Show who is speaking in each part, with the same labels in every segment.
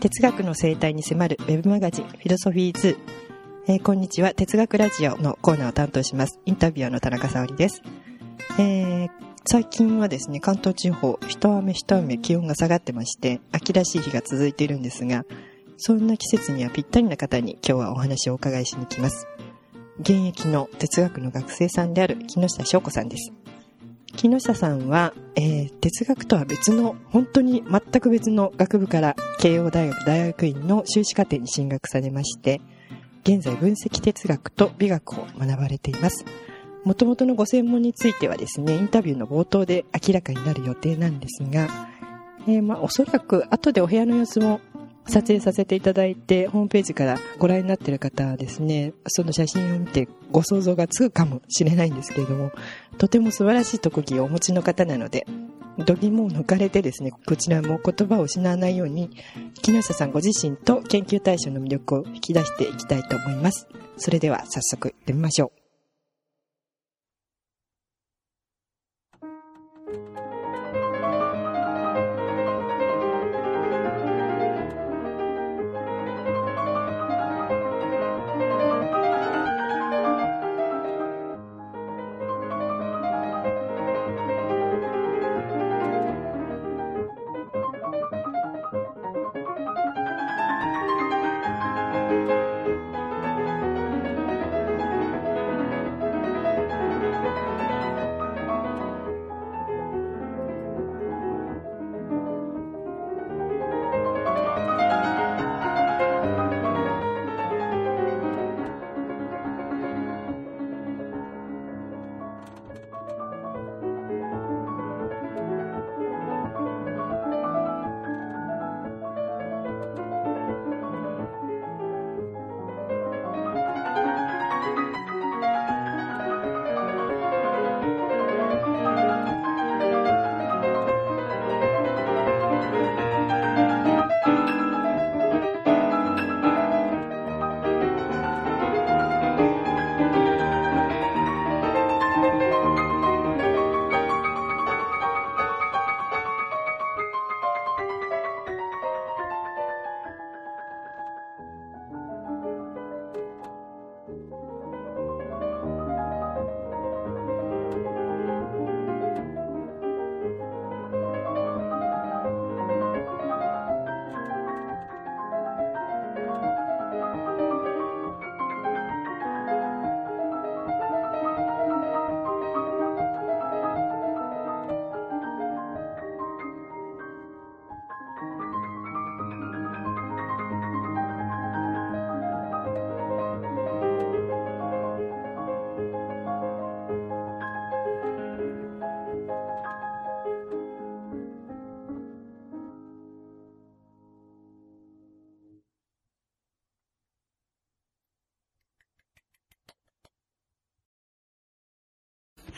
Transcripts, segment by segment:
Speaker 1: 哲学の生態に迫るウェブマガジンフィロソフィーズえー、こんにちは。哲学ラジオのコーナーを担当します。インタビュアーの田中沙織です、えー、最近はですね関東地方一雨一雨気温が下がってまして秋らしい日が続いているんですがそんな季節にはぴったりな方に今日はお話をお伺いしに来ます。現役の哲学の学生さんである木下翔子さんです。木下さんは、えー、哲学とは別の、本当に全く別の学部から慶応大学大学院の修士課程に進学されまして、現在分析哲学と美学を学ばれています。もともとのご専門についてはですね、インタビューの冒頭で明らかになる予定なんですが、えー、まあ、おそらく後でお部屋の様子も撮影させていただいて、ホームページからご覧になっている方はですね、その写真を見てご想像がつくかもしれないんですけれども、とても素晴らしい特技をお持ちの方なので、度肝を抜かれてですね、こちらも言葉を失わないように、木下さんご自身と研究対象の魅力を引き出していきたいと思います。それでは早速行ってみましょう。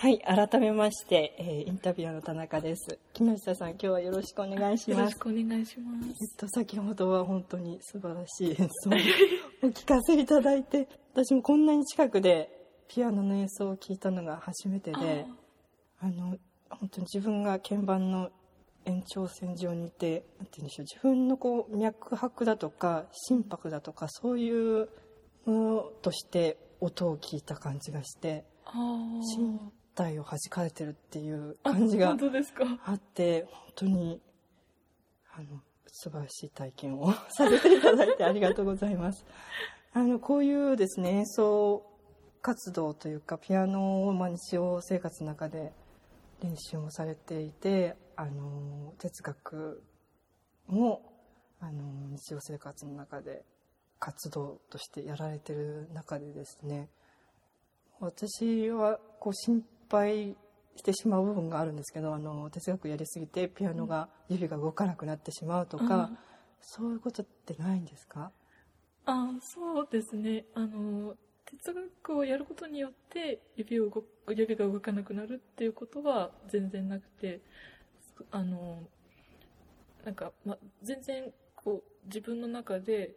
Speaker 1: はい、改めまして、えー、インタビュアーの田中です。木下さん、今日はよろしくお願いします。よろ
Speaker 2: しくお願いします。
Speaker 1: えっと、先ほどは本当に素晴らしい演奏を お聞かせいただいて、私もこんなに近くでピアノの演奏を聞いたのが初めてで、あの、本当に自分が鍵盤の延長線上にいて、なんて言うんでしょう、自分のこう、脈拍だとか、心拍だとか、そういうものとして音を聞いた感じがして、心体を弾かれてるっていう感じがあって本当にあの素晴らしい体験をさせていただいてありがとうございます。あのこういうですね演奏活動というかピアノを、まあ、日常生活の中で練習もされていてあの哲学もあの日常生活の中で活動としてやられてる中でですね私はこう心配してしまう部分があるんですけどあの哲学やりすぎてピアノが指が動かなくなってしまうとか、うん、そういうことってないんですか？
Speaker 2: あそうですね。あの哲学をやることによって指を動指が動かなくなるっていうことは全然なくてあのなんか、ま、全然こう自分の中で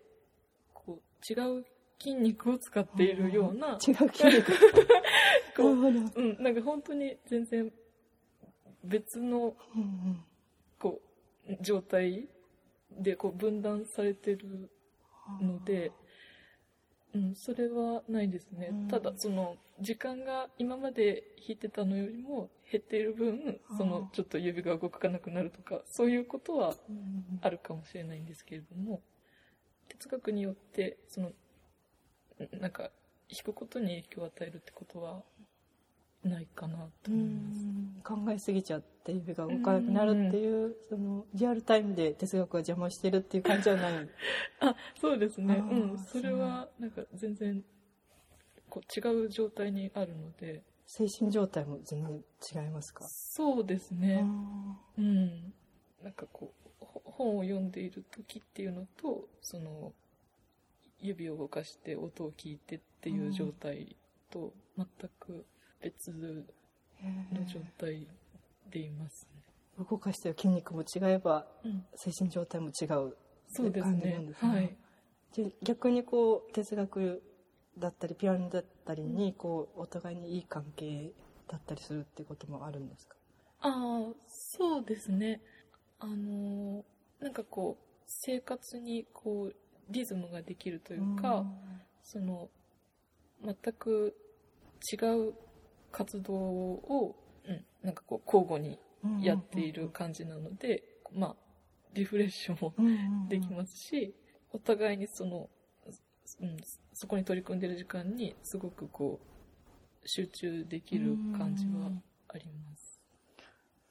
Speaker 2: こう違う筋肉を使っているような。
Speaker 1: 違う筋肉。
Speaker 2: こう、うん、なんか本当に全然別の、こう、状態でこう分断されてるので、うん、それはないですね。
Speaker 1: うん。
Speaker 2: ただ、その、時間が今まで弾いてたのよりも減っている分、そ
Speaker 1: あ
Speaker 2: の
Speaker 1: ー、
Speaker 2: ちょっと指が動かなくなるとか、そういうことは
Speaker 1: うん
Speaker 2: あるかもしれないんですけれども、哲学によって、その、んなんか、弾くことに影響を与えるってことは、ないかなと
Speaker 1: う
Speaker 2: 思います。
Speaker 1: ん考えすぎちゃって指が動かなくなるっていう、そのリアルタイムで哲学が邪魔してるっていう感じはない。
Speaker 2: あ、そうですね。うん。それは、なんか全然、こう違う状態にあるので、
Speaker 1: 精神状態も全然違いますか？
Speaker 2: そうです
Speaker 1: あ
Speaker 2: ね。うん。なんかこう、ほ本を読んでいる時っていうのと、その、指を動かして音を聞いてっていう状態と、全く別の
Speaker 1: ー
Speaker 2: 状態でいます
Speaker 1: 動かしてる筋肉も違えば
Speaker 2: ね。うん。
Speaker 1: 精神状態も違う
Speaker 2: そうです
Speaker 1: 感じな
Speaker 2: ね
Speaker 1: んですね
Speaker 2: はい。
Speaker 1: で逆にこう哲学だったりピアノだったりにこうお互いにいい関係だったりするっていうこともあるんですか？
Speaker 2: ああ、そうですね。あのーなんかこう、生活にこう、リズムができるというか、その、全く違う活動を、うん、なんかこう、交互に
Speaker 1: うん
Speaker 2: やっている感じなので、まあ、リフレッションも
Speaker 1: うんうんうん。
Speaker 2: できますし、お互いにその、うん、そこに取り組んでる時間にすごくこう、集中できる感じはあります。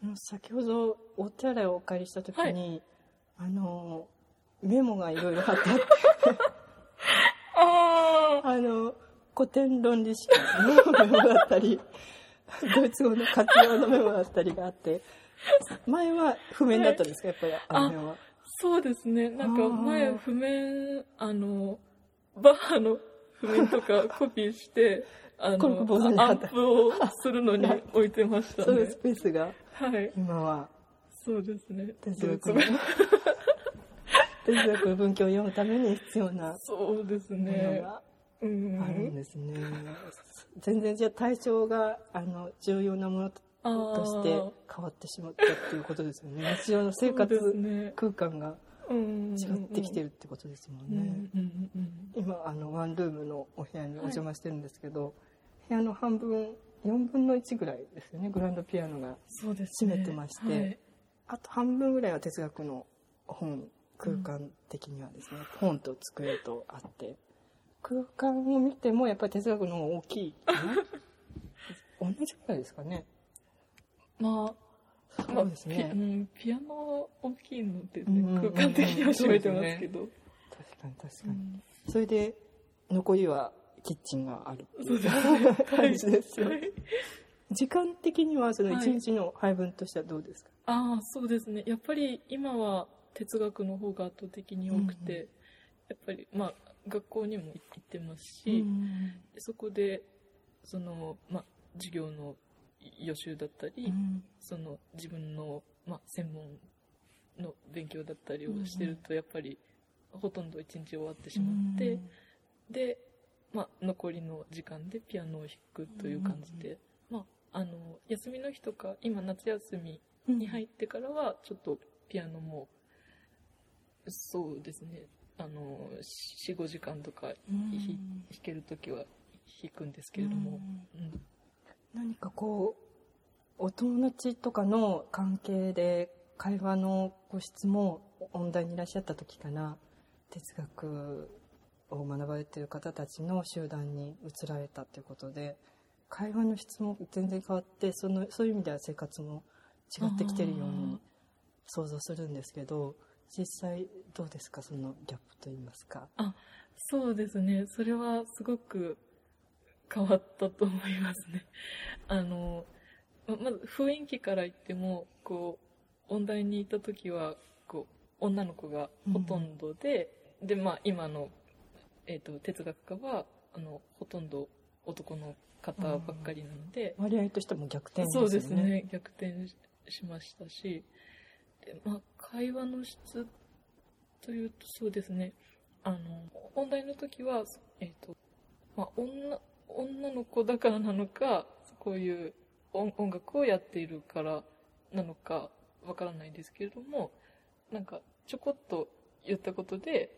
Speaker 1: あの先ほどお手洗いをお借りした時に、あのメモがいろいろ貼ってあって。
Speaker 2: ああ
Speaker 1: あの古典論理史のメモだったりドイツ語の活用のメモだったりがあって。前は譜面だったんですか、やっぱりあの辺は。
Speaker 2: そうですね。なんか前譜面、あの、バッハの譜面とかコピーして、あの、アン
Speaker 1: 貼った。
Speaker 2: プをするのに置いてましたね。
Speaker 1: そういうス。ペースが
Speaker 2: はい。
Speaker 1: 今は。
Speaker 2: そうですね。
Speaker 1: 哲学の哲学の文献を読むために必要な
Speaker 2: そうですね。
Speaker 1: あるんですね。全然じゃあ対象があの重要なものと
Speaker 2: あ
Speaker 1: して変わってしまったっていうことですよね。日常の生活空間が
Speaker 2: うん
Speaker 1: 違ってきてるってことですもんね。
Speaker 2: うんうん
Speaker 1: 今あのワンルームのお部屋にお邪魔してるんですけど、部屋の半分4分の1ぐらいですよねグランドピアノが。占めてまして
Speaker 2: はい
Speaker 1: あと半分ぐらいは哲学の本空間的にはですね、本と机とあって空間を見てもやっぱり哲学の方が大きい。同じぐらいですかね。
Speaker 2: まあ、
Speaker 1: そうですね。
Speaker 2: うんピアノは大きいので
Speaker 1: うんうんうん
Speaker 2: ね、空間的には占めてますけど。
Speaker 1: 確かに確かに、
Speaker 2: うん。
Speaker 1: それで残りはキッチンがある
Speaker 2: そうですね。
Speaker 1: 感じですよ、
Speaker 2: はい。
Speaker 1: 時間的にはその
Speaker 2: はい。
Speaker 1: 一日の配分としてはどうですか、
Speaker 2: ああ、そうですね。やっぱり今は哲学の方が圧倒的に多くて、
Speaker 1: うんう
Speaker 2: やっぱり、まあ、学校にも行ってますし、
Speaker 1: うん
Speaker 2: そこで、その、まあ、授業の予習だったり、
Speaker 1: うん。
Speaker 2: その自分の、まあ、専門の勉強だったりをしてると、やっぱり、ほとんど一日終わってしまって、で、まあ、残りの時間でピアノを弾くという感じで、まあ、あの、休みの日とか、今夏休み
Speaker 1: うん。
Speaker 2: に入ってからは、ちょっとピアノも、そうですね、あの、4、5時間とか弾けるときは弾くんですけれども、うん。
Speaker 1: 何かこうお友達とかの関係で会話の個室も音大にいらっしゃった時から哲学を学ばれている方たちの集団に移られたということで会話の質も全然変わってそのそういう意味では生活も違ってきてるように想像するんですけど実際どうですか？そのギャップといいますか。
Speaker 2: そうですね、それはすごく変わったと思いますね。あの、ままず雰囲気から言っても、こう、音大にいた時は、こう、女の子がほとんどで、で、まあ今の、えっ、と、哲学科は、あの、ほとんど男の方ばっかりなので、
Speaker 1: 割合としても逆転ですよね。
Speaker 2: そうですね、逆転ししましたし、でまあ、会話の質というと、そうですね、あの、音大の時は、えっ、と、まあ、女、女の子だからなのか、こういう音音楽をやっているからなのか、わからないですけれども、なんか、ちょこっと言ったことで、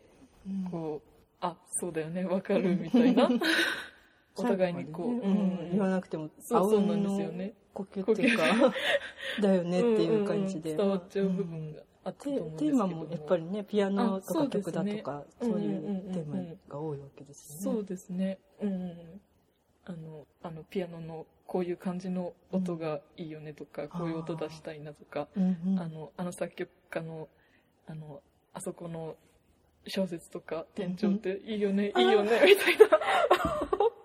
Speaker 1: うん。
Speaker 2: こう、あ、そうだよね、わかるみたいな。お互いにこう、
Speaker 1: ね。うん。言わなくても、
Speaker 2: そうそうなんですよね。
Speaker 1: 呼吸っていうか、だよねっていう感じで。
Speaker 2: 伝わっちゃう部分があ
Speaker 1: テーマもやっぱりね、ピアノとか曲だ
Speaker 2: ね
Speaker 1: とか、
Speaker 2: うん
Speaker 1: そういう
Speaker 2: うんうんうん
Speaker 1: テーマが多いわけですよね。
Speaker 2: そうですね。うんうん。あの、あの、ピアノのこういう感じの音がいいよねとか、こういう音出したいなとか、
Speaker 1: うんうん
Speaker 2: あの、あの作曲家の、あの、あそこの小説とか、店長っていいよね、いいよね、みたいな。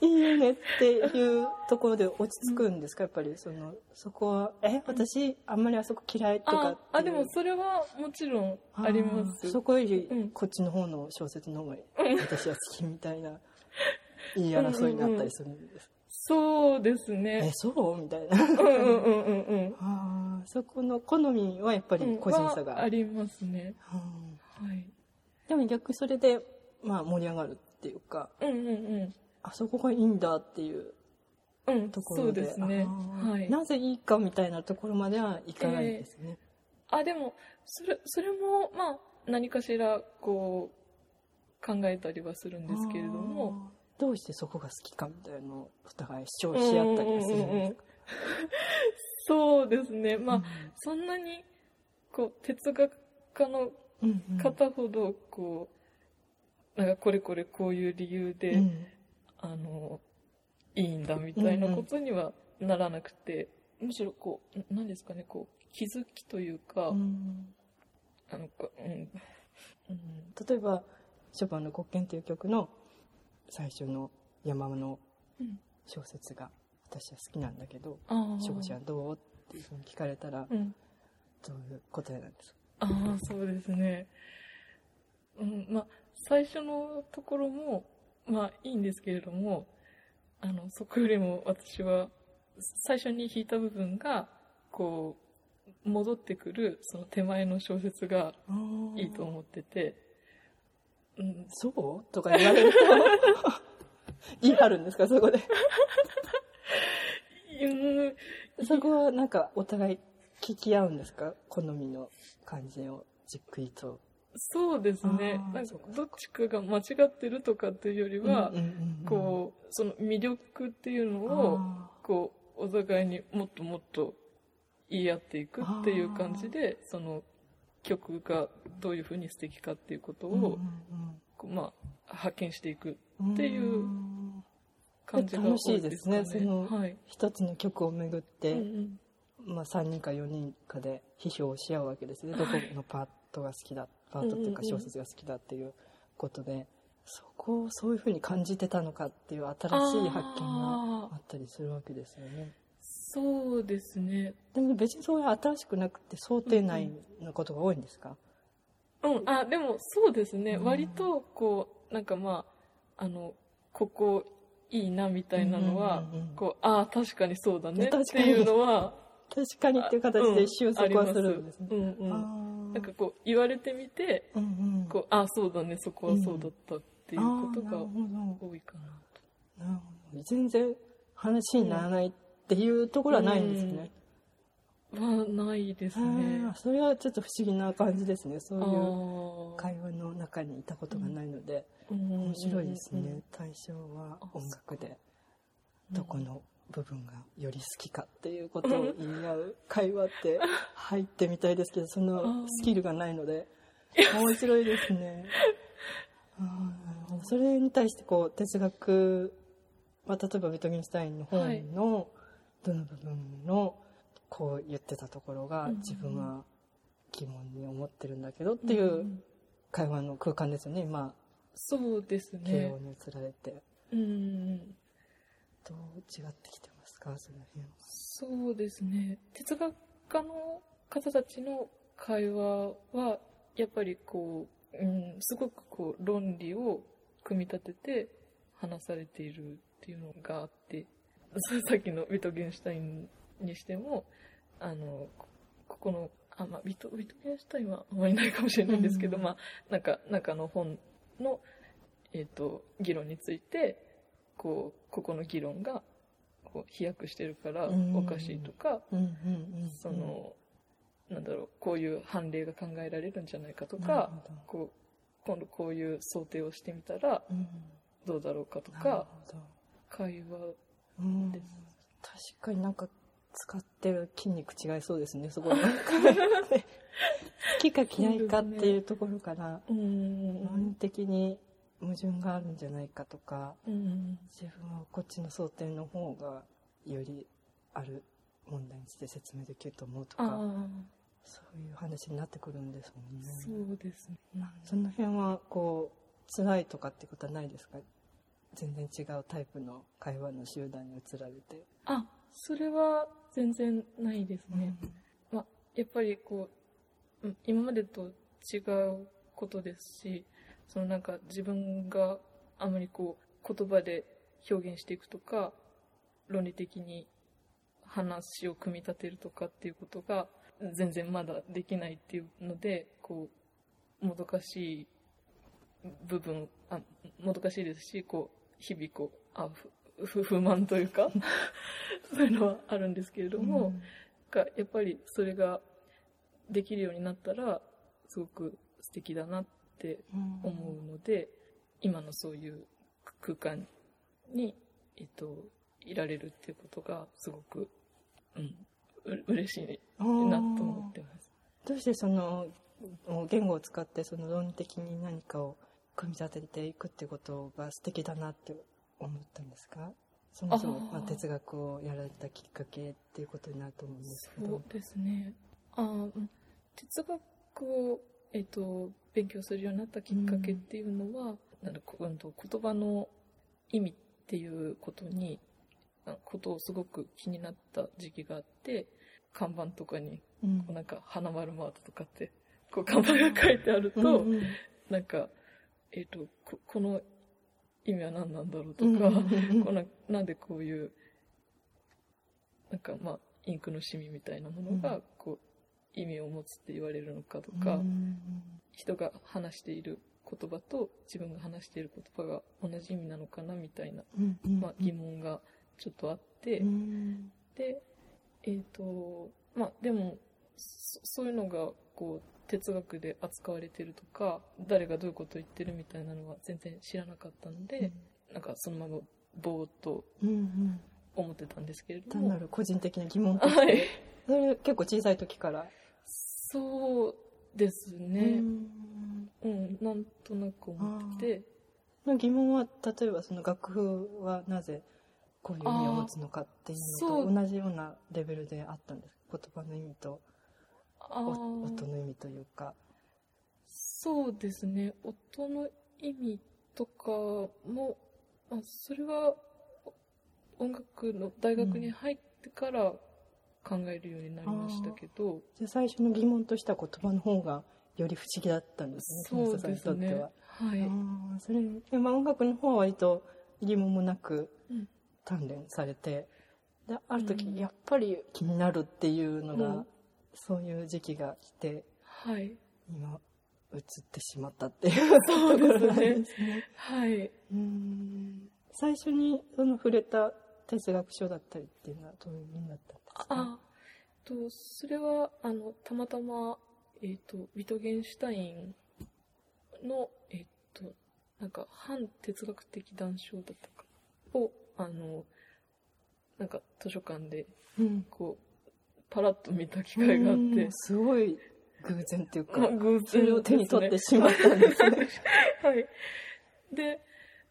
Speaker 1: いいよねっていうところで落ち着くんですか、やっぱりそのそこはえ？私あんまりあそこ嫌いとかって
Speaker 2: あ、あ、でもそれはもちろんあります。
Speaker 1: そこより
Speaker 2: うん。
Speaker 1: こっちの方の小説の方が私は好きみたいな 言い争いになったりするんです、
Speaker 2: そうです
Speaker 1: え
Speaker 2: ね。
Speaker 1: そう？みたいな。
Speaker 2: うんうんうんうんうん。
Speaker 1: あーそこの好みはやっぱり個人差が、
Speaker 2: はありますね。
Speaker 1: うん。
Speaker 2: はい。
Speaker 1: でも逆にそれで、まあ、盛り上がるっていうか。
Speaker 2: うんうんうん。
Speaker 1: あそこがいいんだっていう
Speaker 2: うん、そう
Speaker 1: ところで。
Speaker 2: ですね。はい。
Speaker 1: なぜいいかみたいなところまではいかないんですね、
Speaker 2: あ、でも、それ、それも、まあ、何かしら、こう、考えたりはするんですけれども、
Speaker 1: どうしてそこが好きかみたいなのをお互い主張し合ったりはするんですか？
Speaker 2: そうですね。まあ、
Speaker 1: うん。
Speaker 2: そんなに、こう、哲学家の
Speaker 1: うんうん。
Speaker 2: 方ほど、こう、なんかこれこれこういう理由で、
Speaker 1: うん
Speaker 2: あの、いいんだみたいなことにはならなくて、むしろこう、何ですかね、こう、気づきというか、
Speaker 1: うん
Speaker 2: あの、こううん、うん、
Speaker 1: 例えばショパンの「黒鍵」という曲の最初の山の
Speaker 2: うん
Speaker 1: 小説が私は好きなんだけど
Speaker 2: ああ。
Speaker 1: 「しょうちゃんどう?」っていうふうに聞かれたら
Speaker 2: うん。
Speaker 1: どういう答えなんですか？
Speaker 2: ああ、そうですね。うん、まあ、最初のところも、まあ、いいんですけれども、あの、そこよりも私は、最初に弾いた部分が、こう、戻ってくる、その手前の小説がいいと思ってて、うん、
Speaker 1: そう？とか言われると 言い張るんですか？そこで。
Speaker 2: うん
Speaker 1: そこはなんかお互い聞き合うんですか？好みの感じをじっくりと
Speaker 2: そうですね。なんかどっちかが間違ってるとかっていうよりは、こう、その魅力っていうのを、
Speaker 1: あ
Speaker 2: こう、お互いにもっともっと言い合っていくっていう感じで、その曲がどういうふうに素敵かっていうことを、こうまあ、発見していく
Speaker 1: うん
Speaker 2: っていうん。感じが多い
Speaker 1: 楽しいですね。その
Speaker 2: はい。
Speaker 1: 一つの曲をめぐって、まあ、3人か4人かで批評し合うわけですね、どこのパートが好きだパートっていうか
Speaker 2: うんうんうん。
Speaker 1: 小説が好きだっていうことで、そこをそういうふうに感じてたのかっていう新しい発見が
Speaker 2: あ
Speaker 1: ったりするわけですよね。
Speaker 2: そうですね。
Speaker 1: でも別にそういう新しくなくて想定内のことが多いんですか、
Speaker 2: うん、あ、でもそうですね。
Speaker 1: うん。
Speaker 2: 割と、こう、なんかまあ、あの、ここいいなみたいなのは、
Speaker 1: うんうんうん
Speaker 2: こう、ああ、確かにそうだねっ
Speaker 1: 確かに。
Speaker 2: ていうのは、
Speaker 1: 確かにっていう形で一瞬そこはするんですね、
Speaker 2: うん、あなんかこう、言われてみて、
Speaker 1: うんうん。
Speaker 2: こう、ああ、そうだね、そこはそうだったっていうことが多いかなと。
Speaker 1: な全然話にならないっていうところはないんですね、
Speaker 2: はないです
Speaker 1: あ
Speaker 2: ね
Speaker 1: ー。それはちょっと不思議な感じですね。そう
Speaker 2: あ
Speaker 1: いう
Speaker 2: ー
Speaker 1: 会話の中にいたことがないので、
Speaker 2: うん
Speaker 1: 面白いですね、
Speaker 2: うん
Speaker 1: 対象は
Speaker 2: あ
Speaker 1: 音楽で。
Speaker 2: うん
Speaker 1: どこの部分がより好きかっていうことを言い合う会話って 入ってみたいですけどそのスキルがないので面白いですね。それに対してこう哲学、まあ、例えばビトゲンシュタインの本のどの部分のこう言ってたところが
Speaker 2: うん。
Speaker 1: 自分は疑問に思ってるんだけどっていう会話の空間ですよね今。
Speaker 2: そうです
Speaker 1: 慶
Speaker 2: ね
Speaker 1: 応。に移られて
Speaker 2: うん。
Speaker 1: どう違ってきてますか？その辺は。
Speaker 2: そうですね。哲学家の方たちの会話は、やっぱりこう、うん、すごくこう、論理を組み立てて話されているっていうのがあって、さっきのビトゲンシュタインにしても、あの、こここの、あ、まあ、ビト、ビトゲンシュタインはあまりないかもしれないんですけど、
Speaker 1: うん。
Speaker 2: まあ、なんか、中の本の、えっ、と、議論について、こう、ここの議論が、こう飛躍してるから
Speaker 1: うん。
Speaker 2: おかしいとか、その、なんだろう、こういう判例が考えられるんじゃないかとか、こう、今度こういう想定をしてみたら
Speaker 1: うん。
Speaker 2: どうだろうかとか、会話
Speaker 1: うん。
Speaker 2: です
Speaker 1: 確かになんか使ってる筋肉違いそうですね、そこで。好きか嫌いかっていうところから、
Speaker 2: うん
Speaker 1: 的に矛盾があるんじゃないかとか、
Speaker 2: うん。
Speaker 1: 自分はこっちの想定の方がよりある問題にして説明できると思うと
Speaker 2: あ
Speaker 1: か、
Speaker 2: あ
Speaker 1: そういう話になってくるんですもんね。
Speaker 2: そうですね。
Speaker 1: その辺はこう辛いとかってことはないですか？全然違うタイプの会話の集団に移られて。
Speaker 2: あそれは全然ないですね、まあ、やっぱりこううん今までと違うことですしそのなんか自分があまりこう言葉で表現していくとか論理的に話を組み立てるとかっていうことが全然まだできないっていうのでこうもどかしい部分あもどかしいですしこう日々こうあふ不不満というか そういうのはあるんですけれども、がやっぱりそれができるようになったらすごく素敵だなって
Speaker 1: うん。
Speaker 2: 思うので、今のそういう空間に、えっと、いられるっていうことがすごく、うん、う嬉しいなと思ってます。
Speaker 1: どうしてその言語を使ってその論理的に何かを組み立てていくっていうことが素敵だなって思ったんですか？そもそもまあ哲学をやられたきっかけっていうことになると思うんですけど。
Speaker 2: そうですね。あうん。哲学を、えっと、勉強するようになったきっかけっていうのは、なんだこうんと言葉の意味っていうことに、あことをすごく気になった時期があって、看板とかに、
Speaker 1: うん。
Speaker 2: こうなんか、花丸マートとかって、こう看板が書いてあると、
Speaker 1: うんうん。
Speaker 2: なんか、えっ、とこ、この意味は何なんだろうと
Speaker 1: うん
Speaker 2: か、
Speaker 1: うん。
Speaker 2: こうななんでこういう、なんかまあ、インクのシミみたいなものが
Speaker 1: うん、
Speaker 2: こう、意味を持つって言われるのかとか、
Speaker 1: うん
Speaker 2: 人が話している言葉と自分が話している言葉が同じ意味なのかなみたいな、
Speaker 1: うんうん
Speaker 2: まあ、疑問がちょっとあって、
Speaker 1: うん。
Speaker 2: で、えっ、と、まあ、でも、そそういうのが、こう、哲学で扱われてるとか、誰がどういうことを言ってるみたいなのは全然知らなかったので、なんかそのままぼーっと
Speaker 1: うんうん。
Speaker 2: 思ってたんですけれども。
Speaker 1: 単なる個人的な疑問として、
Speaker 2: はい。
Speaker 1: それ結構小さい時から、
Speaker 2: そうですね。
Speaker 1: うん。
Speaker 2: うん、なんとなく思ってて、
Speaker 1: の疑問は例えばその楽譜はなぜこういう意味を持つのかっていうのと同じようなレベルであったんです言葉の意味と音の意味というか。
Speaker 2: そうですね。音の意味とかも、まあ、それはお音楽の大学に入ってから考えるようになりましたけど、
Speaker 1: じゃあ最初の疑問としては言葉の方がより不思議だったんですね
Speaker 2: そ。
Speaker 1: にとっては。
Speaker 2: はい。
Speaker 1: あーそれで、まあ、音楽の方は割と疑問もなく
Speaker 2: うん
Speaker 1: 鍛錬されてである時、
Speaker 2: うん
Speaker 1: やっぱり気になるっていうのが、
Speaker 2: うん
Speaker 1: そういう時期が来て
Speaker 2: はい。
Speaker 1: 今移ってしまったっていう
Speaker 2: そうですね
Speaker 1: ところなんですね。
Speaker 2: はい。
Speaker 1: うーん最初にその触れた哲学書だったりっていうのはどういう意味だったんですか
Speaker 2: あ、と、それは、あの、たまたま、えっ、と、ビトゲンシュタインの、えっ、と、なんか、反哲学的談笑だったかを、あの、なんか、図書館で、
Speaker 1: うん。
Speaker 2: こう、パラッと見た機会があって。
Speaker 1: うん、すごい偶然っていうか、
Speaker 2: まあ偶然
Speaker 1: を手に取ってしまったんですね。
Speaker 2: ね はい。で、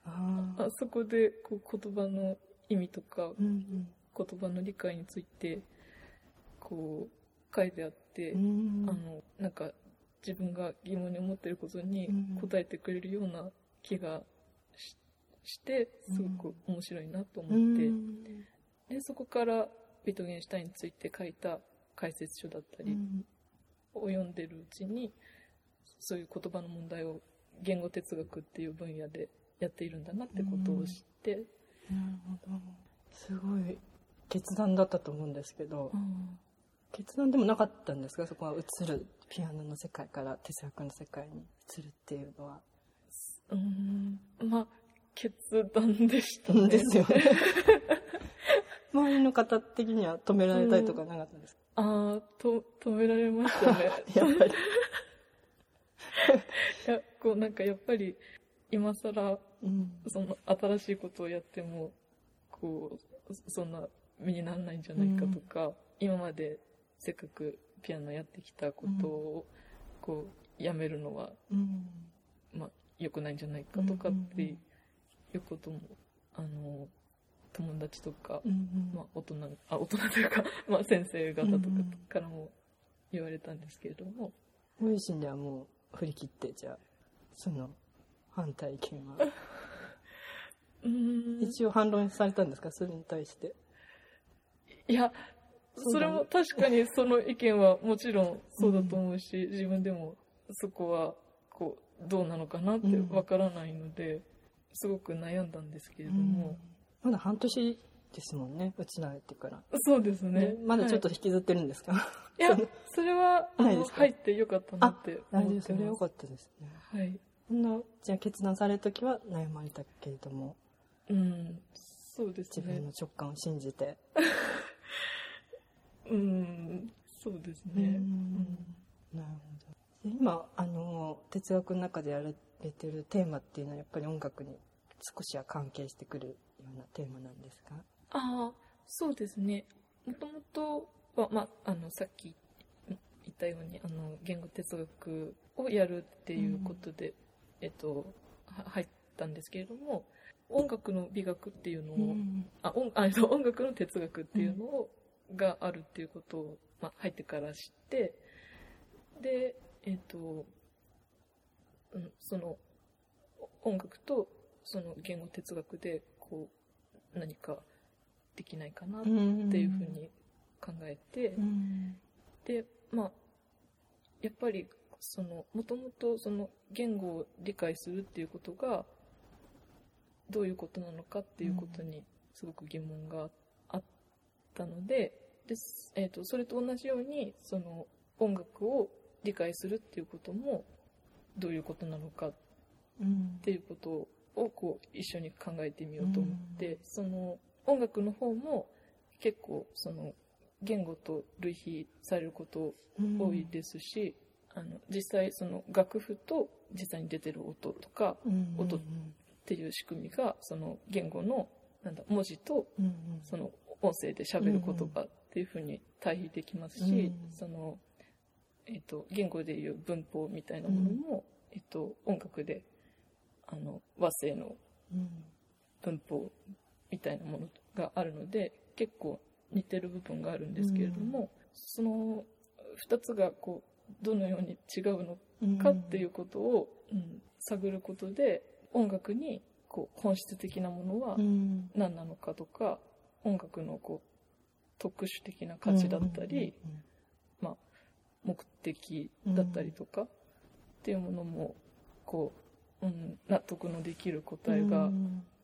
Speaker 1: あ
Speaker 2: そこで、こう、言葉の意味とか、
Speaker 1: うん
Speaker 2: 言葉の理解について、こう、書いてあって、
Speaker 1: うん。うん
Speaker 2: あの、なんか、自分が疑問に思っていることに
Speaker 1: うん。
Speaker 2: 答えてくれるような気がしして、すごく面白いなと
Speaker 1: う
Speaker 2: 思って、
Speaker 1: ん。
Speaker 2: で、そこからビトゲンシュタインについて書いた解説書だったり
Speaker 1: うん。
Speaker 2: を読んでるうちに、そういう言葉の問題を言語哲学っていう分野でやっているんだなってことを知って、
Speaker 1: なるほど。すごい決断だったと思うんですけど、
Speaker 2: うん
Speaker 1: 決断でもなかったんですかそこは移る、ピアノの世界から哲学の世界に移るっていうのは。
Speaker 2: うん、まあ、決断でしたね。
Speaker 1: ですよね。周りの方的には止められたりとかなかったんですか、
Speaker 2: ああ、と、止められましたね。
Speaker 1: やっぱり。
Speaker 2: いや、こうなんかやっぱり、今更、
Speaker 1: うん。
Speaker 2: その新しいことをやっても、こう、そんな身にならないんじゃないかとか、今までせっかくピアノやってきたことを、こう、やめるのは、
Speaker 1: うん。
Speaker 2: まあ、良くないんじゃないかとかって
Speaker 1: うんうん
Speaker 2: いうことも、あの、友達とか、
Speaker 1: うん。
Speaker 2: まあ、大人、あ、大人というか、まあ、先生方とか
Speaker 1: うんうん
Speaker 2: からも言われたんですけれども、
Speaker 1: ご自身ではもう振り切って、じゃあ、その、反対意見は。一応反論されたんですか？それに対して。
Speaker 2: いや、
Speaker 1: そ
Speaker 2: れも確かにその意見はもちろんそうだと思うし、自分でもそこは、こう、どうなのかなってわからないので、すごく悩んだんですけれども、
Speaker 1: まだ半年ですもんね、うちられてから。
Speaker 2: そうですね
Speaker 1: ね。まだちょっと
Speaker 2: は
Speaker 1: 引きずってるんですか、
Speaker 2: い、いや、それは、入ってよかったなって思ってます。
Speaker 1: それよかったですね。
Speaker 2: はい。
Speaker 1: そんな、じゃあ決断されるときは悩まれたけれども、
Speaker 2: うん、そうですね
Speaker 1: 自分の。直感を信じて。
Speaker 2: うん、そうです
Speaker 1: う
Speaker 2: ね。
Speaker 1: んなるほど。で今、あの、哲学の中でやられてるテーマっていうのはやっぱり音楽に少しは関係してくるようなテーマなんですか？
Speaker 2: ああ、そうですね。もともとは、まあ、あの、さっき言ったように、あの、言語哲学をやるっていうことで、えっと、は入ったんですけれども、音楽の美学っていうのを、あ音あえっと音楽の哲学っていうのを、があるっていうことを、まあ、入ってから知って、で、えっ、と、うん、その、お音楽とその言語哲学で、こう、何かできないかなっていうふうに考えて、
Speaker 1: うん。
Speaker 2: で、まあ、やっぱり、その、もともとその言語を理解するっていうことが、どういうことなのかっていうことにすごく疑問があったので、ですえっ、と、それと同じように、その音楽を理解するっていうことも、どういうことなのかっ
Speaker 1: うん
Speaker 2: ていうことをこう一緒に考えてみようと思って、その音楽の方も結構その言語と類比されること多いですし、あの実際その楽譜と実際に出てる音とか
Speaker 1: うん。
Speaker 2: 音っていう仕組みがその言語のなんだ文字と
Speaker 1: うん。うん。
Speaker 2: その音声で喋る言葉っていうふうに対比できますし、
Speaker 1: うん
Speaker 2: その、えっ、と、言語でいう文法みたいなものも、えっ、と、音楽で、あの、和声の
Speaker 1: うん。
Speaker 2: 文法みたいなものがあるので、結構似てる部分があるんですけれども、その二つがこう、どのように違うの
Speaker 1: うん。
Speaker 2: かっていうことを、うん探ることで、音楽にこう本質的なものは
Speaker 1: うん。
Speaker 2: 何なのかとか音楽のこう特殊的な価値だったり、まあ、目的だったりとかっていうものもこう、うん、納得のできる答えが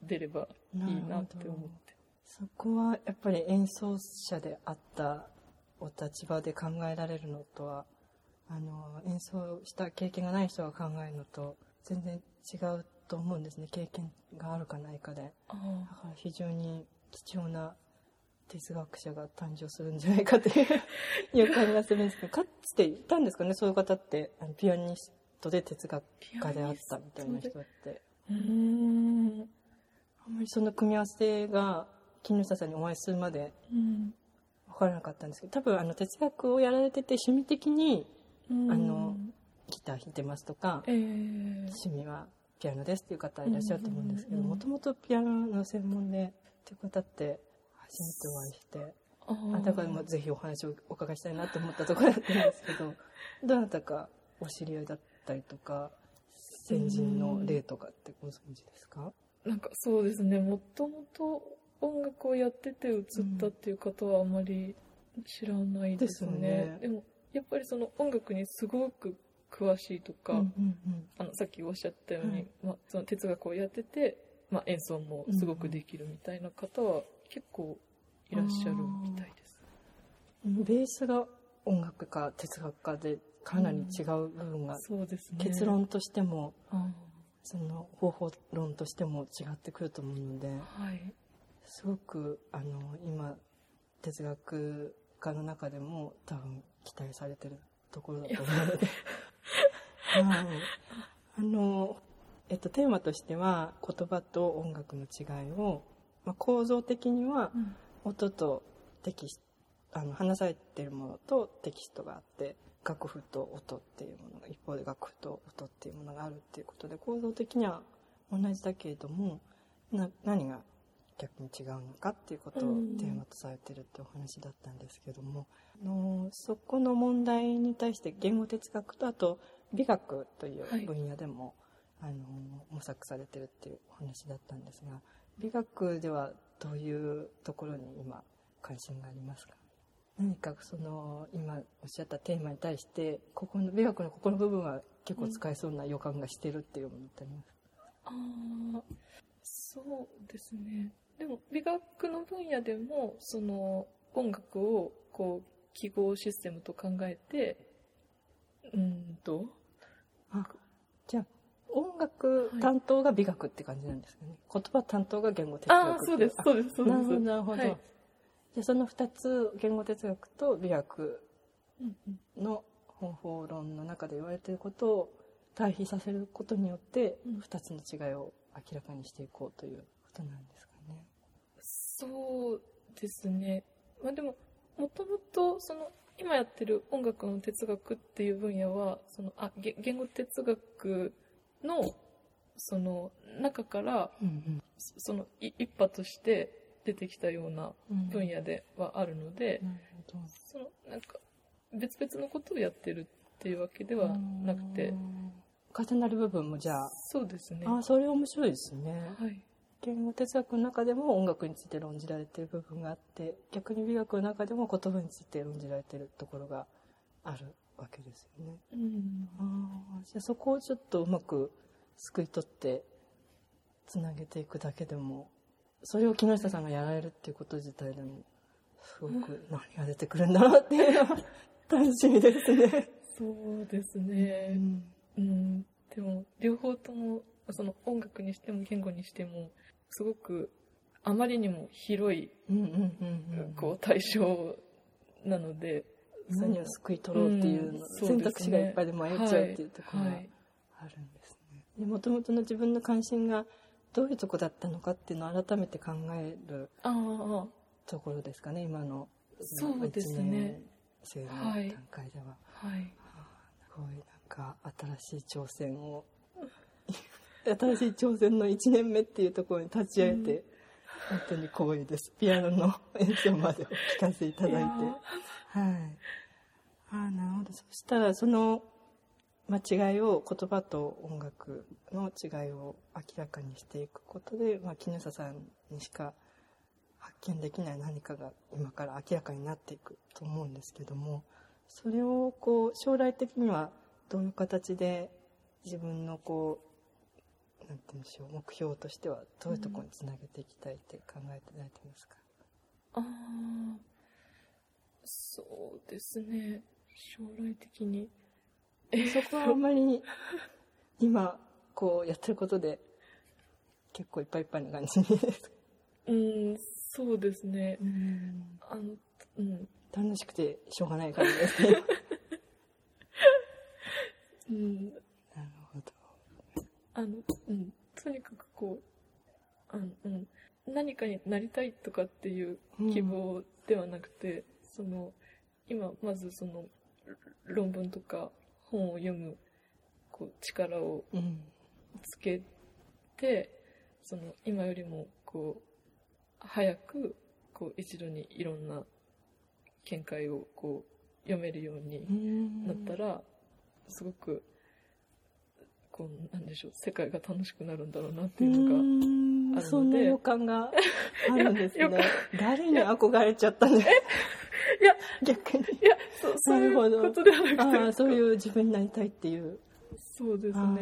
Speaker 2: 出ればいいなって思って。
Speaker 1: そこはやっぱり演奏者であったお立場で考えられるのとはあの演奏した経験がない人が考えるのと全然違うと思うんですね。経験があるかないかで。だ
Speaker 2: あ。
Speaker 1: から非常に貴重な哲学者が誕生するんじゃないかといういう感じがするんですけどかつていたんですかねそういう方ってあのピアニストで哲学家であったみたいな人って。
Speaker 2: うーん。
Speaker 1: あんまりその組み合わせが木下さんにお会いするまで
Speaker 2: うん。
Speaker 1: 分からなかったんですけど多分あの哲学をやられてて趣味的に
Speaker 2: うん
Speaker 1: あのギター弾いてますとか
Speaker 2: えー
Speaker 1: 趣味はピアノですっていう方いらっしゃると思うんですけどもともとピアノの専門でっていう方って初めてお会いして。
Speaker 2: あ
Speaker 1: だからもうぜひお話をお伺いしたいなと思ったところだったんですけど どなたかお知り合いだったりとか先人の例とかってご存知ですか？
Speaker 2: なんかそうですね、もともと音楽をやってて映ったっていう方はあまり知らないですね。
Speaker 1: ですよね。
Speaker 2: でも、やっぱりその音楽にすごく詳しいとか、
Speaker 1: うんうん。
Speaker 2: あのさっきおっしゃったように、
Speaker 1: はい。
Speaker 2: まあ、その哲学をやってて、まあ、演奏もすごくできるみたいな方は結構いらっしゃるみたいです。
Speaker 1: うんベースが音楽か哲学かでかなり違う部分が
Speaker 2: そうですね。
Speaker 1: 結論としても
Speaker 2: あ
Speaker 1: その方法論としても違ってくると思うので
Speaker 2: ーはい。
Speaker 1: すごくあの今哲学家の中でも多分期待されてるところだと思うので。はいあの、えっと、テーマとしては言葉と音楽の違いを、まあ、構造的には
Speaker 2: うん。
Speaker 1: 音とテキスト、あの、話されてるものとテキストがあって、楽譜と音っていうものが、一方で楽譜と音っていうものがあるっていうことで、構造的には同じだけれども、な、何が逆に違うのかっていうことを
Speaker 2: うん。
Speaker 1: テーマとされてるってお話だったんですけども、あのそこの問題に対して言語哲学とあと美学という
Speaker 2: はい。
Speaker 1: 分野でも、あの模索されてるっていうお話だったんですが美学ではどういうところに今関心がありますか？何かその今おっしゃったテーマに対してここの美学のここの部分は結構使えそうな予感がしてるっていうものってありますか、
Speaker 2: ああそうですね。でも美学の分野でもその音楽をこう記号システムと考えてうんと
Speaker 1: あじゃあ音楽担当が美学って感じなんですかね、言葉担当が言語哲学
Speaker 2: ああそうですそうですそうです。
Speaker 1: なるほど。
Speaker 2: はい。
Speaker 1: じゃあその2つ言語哲学と美学の方法論の中で言われていることを対比させることによって
Speaker 2: うん。
Speaker 1: 2つの違いを明らかにしていこうということなんですかね。
Speaker 2: そうですね。まあでも、もともと、その、今やってる音楽の哲学っていう分野は、その、あ、げ言語哲学の、その、中から、
Speaker 1: うん
Speaker 2: そその、い一派として出てきたような
Speaker 1: うん。
Speaker 2: 分野ではあるので、その、なんか、別々のことをやってるっていうわけではなくて。
Speaker 1: う、ん重なる部分もじゃあ。
Speaker 2: そうですね。
Speaker 1: あそれ面白いですね。
Speaker 2: はい。
Speaker 1: 言語哲学の中でも音楽について論じられている部分があって逆に美学の中でも言葉について論じられているところがあるわけですよね。
Speaker 2: うん。
Speaker 1: あーじゃあそこをちょっとうまくすくい取ってつなげていくだけでもそれを木下さんがやられるっていうこと自体でもすごく何が出てくるんだろうっていうのは楽しみですね。
Speaker 2: そうです
Speaker 1: う
Speaker 2: ね。
Speaker 1: ん
Speaker 2: うん、でも両方ともその音楽にしても言語にしてもすごくあまりにも広い
Speaker 1: うんうんうんうん
Speaker 2: こう対象なので、
Speaker 1: 何を救い取ろうっていうの、選択肢がいっぱいで迷っちゃうっていうところが
Speaker 2: はい。
Speaker 1: あるんですね。でもともとの自分の関心がどういうとこだったのかっていうのを改めて考えるところですかね今の
Speaker 2: そうですね。
Speaker 1: 生の
Speaker 2: はい
Speaker 1: 段階では、
Speaker 2: はい。
Speaker 1: すごいなんか新しい挑戦を 新しい挑戦の1年目っていうところに立ち会えて、本当に光栄です。ピアノの演奏までお聞かせいただいてはい。ああなるほど。そしたらその間違いを言葉と音楽の違いを明らかにしていくことで、まあ、木下さんにしか発見できない何かが今から明らかになっていくと思うんですけどもそれをこう将来的にはどういう形で自分のこうなんて言うんでしょう目標としてはどういうところにつなげていきたいって考えていただいてますか、
Speaker 2: ああそうですね。将来的に。
Speaker 1: そこはあんまり今こうやってることで結構いっぱいいっぱいな感じです。
Speaker 2: うんそうですね。
Speaker 1: うん。
Speaker 2: あのうん
Speaker 1: 楽しくてしょうがない感じですね。
Speaker 2: うん。
Speaker 1: なるほど
Speaker 2: あの、うん、とにかくこう、あの、うん、何かになりたいとかっていう希望ではなくて、その、今、まずその、論文とか本を読む、こう、力を
Speaker 1: うん。
Speaker 2: つけて、その、今よりも、こう、早く、こう、一度にいろんな見解を、こう、読めるようになったら、すごく、こう、なんでしょう、世界が楽しくなるんだろうなっていうのが、
Speaker 1: うん。
Speaker 2: あるので。
Speaker 1: そんな予感があるんですね。誰に憧れちゃったんです
Speaker 2: いや、
Speaker 1: 逆に。
Speaker 2: いや、そうそういうことではなくて、
Speaker 1: ああそういう自分になりたいっていう。
Speaker 2: そうですね。
Speaker 1: なる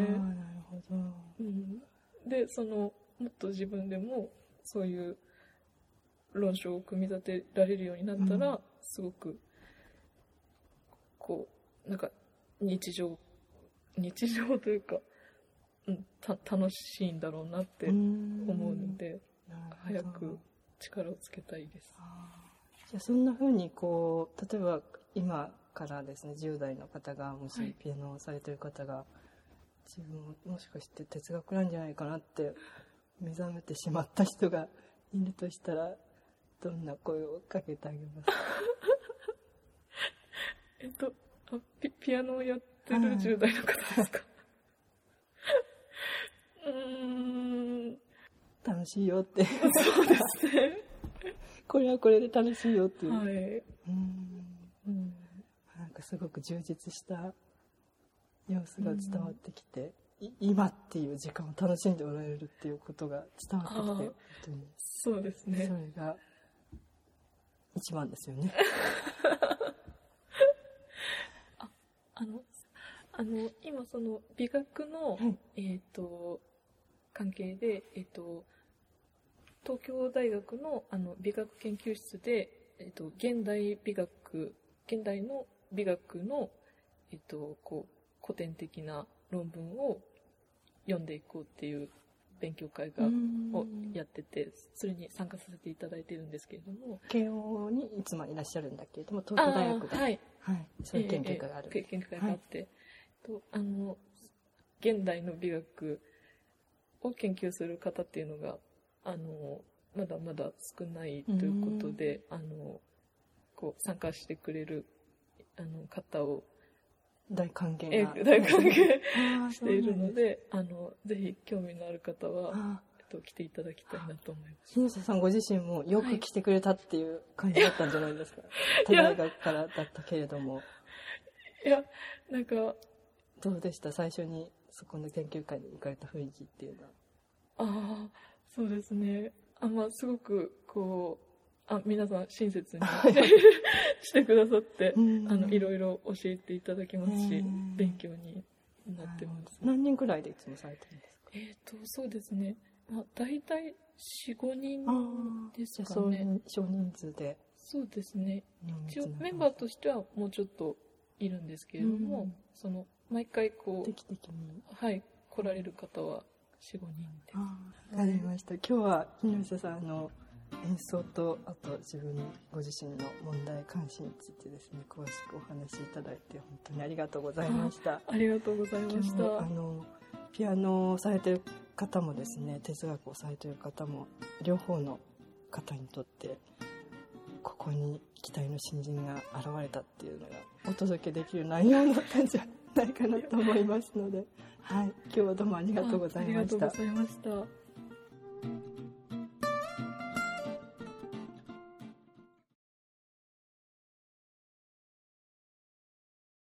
Speaker 1: ほど。
Speaker 2: うん、で、その、もっと自分でも、そういう論証を組み立てられるようになったら、
Speaker 1: うん。
Speaker 2: すごく、こう、なんか、日常、日常というか、うん、た楽しいんだろうなって思うので、早く力をつけたいです。
Speaker 1: ああじゃあそんな風にこう例えば今からですね10代の方がもし
Speaker 2: はい。
Speaker 1: ピアノをされてる方が、自分ももしかして哲学なんじゃないかなって目覚めてしまった人がいるとしたらどんな声をかけてあげますか？
Speaker 2: えっと、あピピアノをやってる
Speaker 1: はい。
Speaker 2: 10代の方ですか、うーん、
Speaker 1: 楽しいよって。
Speaker 2: そうですね。
Speaker 1: これはこれで楽しいよっていう、
Speaker 2: はい。
Speaker 1: うん
Speaker 2: うん
Speaker 1: なんかすごく充実した様子が伝わってきて、い今っていう時間を楽しんでおられるっていうことが伝わってきて
Speaker 2: あー
Speaker 1: 本当に
Speaker 2: そうです
Speaker 1: そ
Speaker 2: ね。
Speaker 1: れが一番ですよね。
Speaker 2: あの、あの、今その美学の、
Speaker 1: はい
Speaker 2: えっ、と、関係で、えっ、と、東京大学のあの美学研究室で、えっ、と、現代美学、現代の美学の、えっ、と、こう、古典的な論文を読んでいこうっていう勉強会が、をやってて、それに参加させていただいてるんですけれども、
Speaker 1: 慶応にいつもいらっしゃるんだけれども東京大学で、
Speaker 2: あーはい、
Speaker 1: はい、そういう研究会がある、
Speaker 2: ええええ研究会があって、とあの現代の美学を研究する方っていうのがあのまだまだ少ないということで、あのこう参加してくれるあの方を、
Speaker 1: 大歓迎
Speaker 2: 大歓迎しているので、あのぜひ興味のある方は、と、来ていただきたいなと思います。
Speaker 1: 日下さんご自身もよく来てくれたっていう感じだったんじゃないですか？
Speaker 2: い
Speaker 1: 他
Speaker 2: や
Speaker 1: 大学からだったけれども。
Speaker 2: いやなんか
Speaker 1: どうでした？最初にそこの研究会に行かれた雰囲気っていうのは。
Speaker 2: ああ、そうですね。あ、まあ、すごく、こう、あ、皆さん親切に してくださって、あの、いろいろ教えていただきますし
Speaker 1: うん、
Speaker 2: 勉強になってます。
Speaker 1: 何人くらいでいつもされてるんですか？
Speaker 2: えっ、と、そうですね。まあ、大体4、5人ですかね。
Speaker 1: 少人数で。
Speaker 2: そうですね。一応、メンバーとしてはもうちょっといるんですけれども、
Speaker 1: うん
Speaker 2: その、毎回こう
Speaker 1: 定、期的に。
Speaker 2: はい、来られる方は4、5人で。
Speaker 1: わかりました。今日は木下さんの演奏とあと自分ご自身の問題関心についてですね詳しくお話しいただいて本当にありがとうございました。
Speaker 2: ありがとうございまし
Speaker 1: 今日あ
Speaker 2: た。
Speaker 1: のピアノをされてる方もですね哲学をされてる方も両方の方にとってここに期待の新人が現れたっていうのがお届けできる内容だったんじゃないかなと思いますので、はい、今日はどうもありがとうございました
Speaker 2: ありがとうご。ざいました。